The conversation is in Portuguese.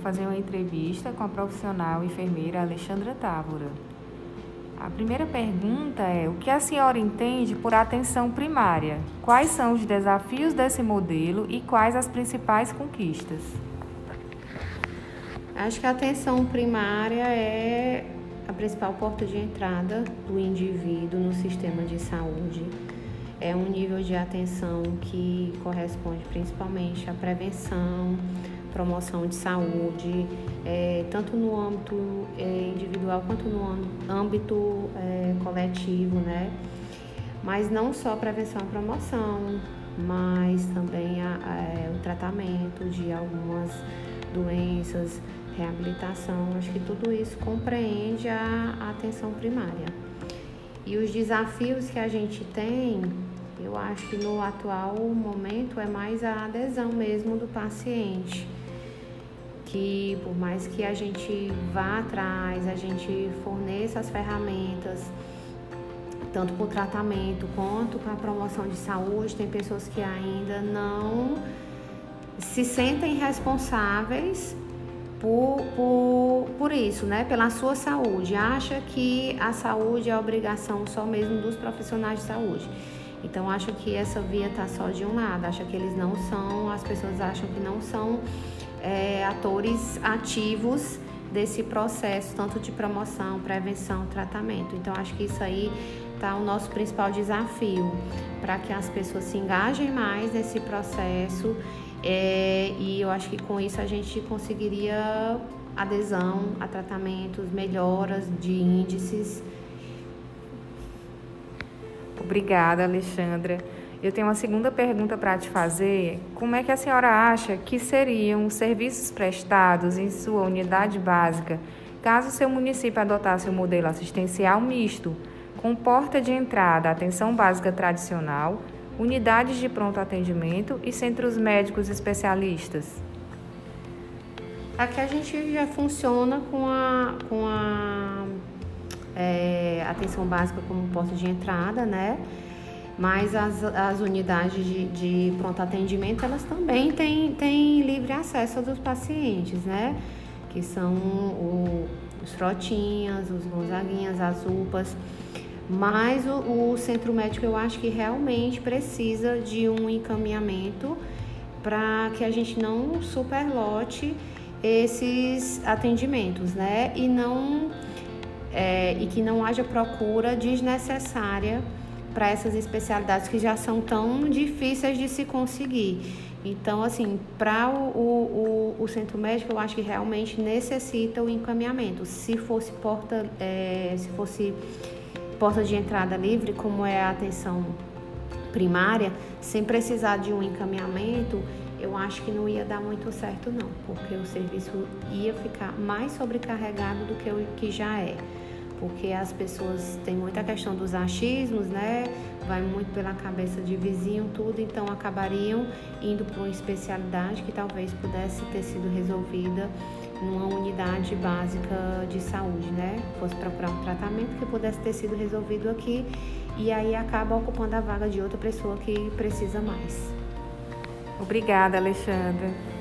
fazer uma entrevista com a profissional enfermeira Alexandra Távora. A primeira pergunta é: o que a senhora entende por atenção primária? Quais são os desafios desse modelo e quais as principais conquistas? Acho que a atenção primária é a principal porta de entrada do indivíduo no sistema de saúde. É um nível de atenção que corresponde principalmente à prevenção, promoção de saúde, é, tanto no âmbito é, individual quanto no âmbito é, coletivo, né? Mas não só prevenção e promoção, mas também a, a, é, o tratamento de algumas doenças, reabilitação. Acho que tudo isso compreende a, a atenção primária. E os desafios que a gente tem, eu acho que no atual momento é mais a adesão mesmo do paciente que por mais que a gente vá atrás, a gente forneça as ferramentas, tanto para o tratamento quanto para a promoção de saúde, tem pessoas que ainda não se sentem responsáveis por, por, por isso, né? Pela sua saúde. Acha que a saúde é obrigação só mesmo dos profissionais de saúde. Então acho que essa via está só de um lado, acha que eles não são, as pessoas acham que não são atores ativos desse processo, tanto de promoção, prevenção, tratamento. Então, acho que isso aí está o nosso principal desafio para que as pessoas se engajem mais nesse processo é, e eu acho que com isso a gente conseguiria adesão a tratamentos, melhoras de índices. Obrigada, Alexandra. Eu tenho uma segunda pergunta para te fazer. Como é que a senhora acha que seriam os serviços prestados em sua unidade básica caso seu município adotasse o um modelo assistencial misto, com porta de entrada, atenção básica tradicional, unidades de pronto atendimento e centros médicos especialistas? Aqui a gente já funciona com a, com a é, atenção básica como porta de entrada, né? Mas as, as unidades de, de pronto atendimento, elas também têm, têm livre acesso dos pacientes, né? Que são o, os frotinhas, os gonzaguinhas, as UPAs. Mas o, o centro médico eu acho que realmente precisa de um encaminhamento para que a gente não superlote esses atendimentos, né? E não é, e que não haja procura desnecessária para essas especialidades que já são tão difíceis de se conseguir. Então, assim, para o, o, o, centro médico, eu acho que realmente necessita o encaminhamento. Se fosse porta, é, se fosse porta de entrada livre, como é a atenção primária, sem precisar de um encaminhamento, eu acho que não ia dar muito certo não, porque o serviço ia ficar mais sobrecarregado do que o que já é porque as pessoas têm muita questão dos achismos, né? Vai muito pela cabeça de vizinho, tudo, então acabariam indo para uma especialidade que talvez pudesse ter sido resolvida numa unidade básica de saúde, né? Fosse procurar um tratamento que pudesse ter sido resolvido aqui e aí acaba ocupando a vaga de outra pessoa que precisa mais. Obrigada, Alexandra.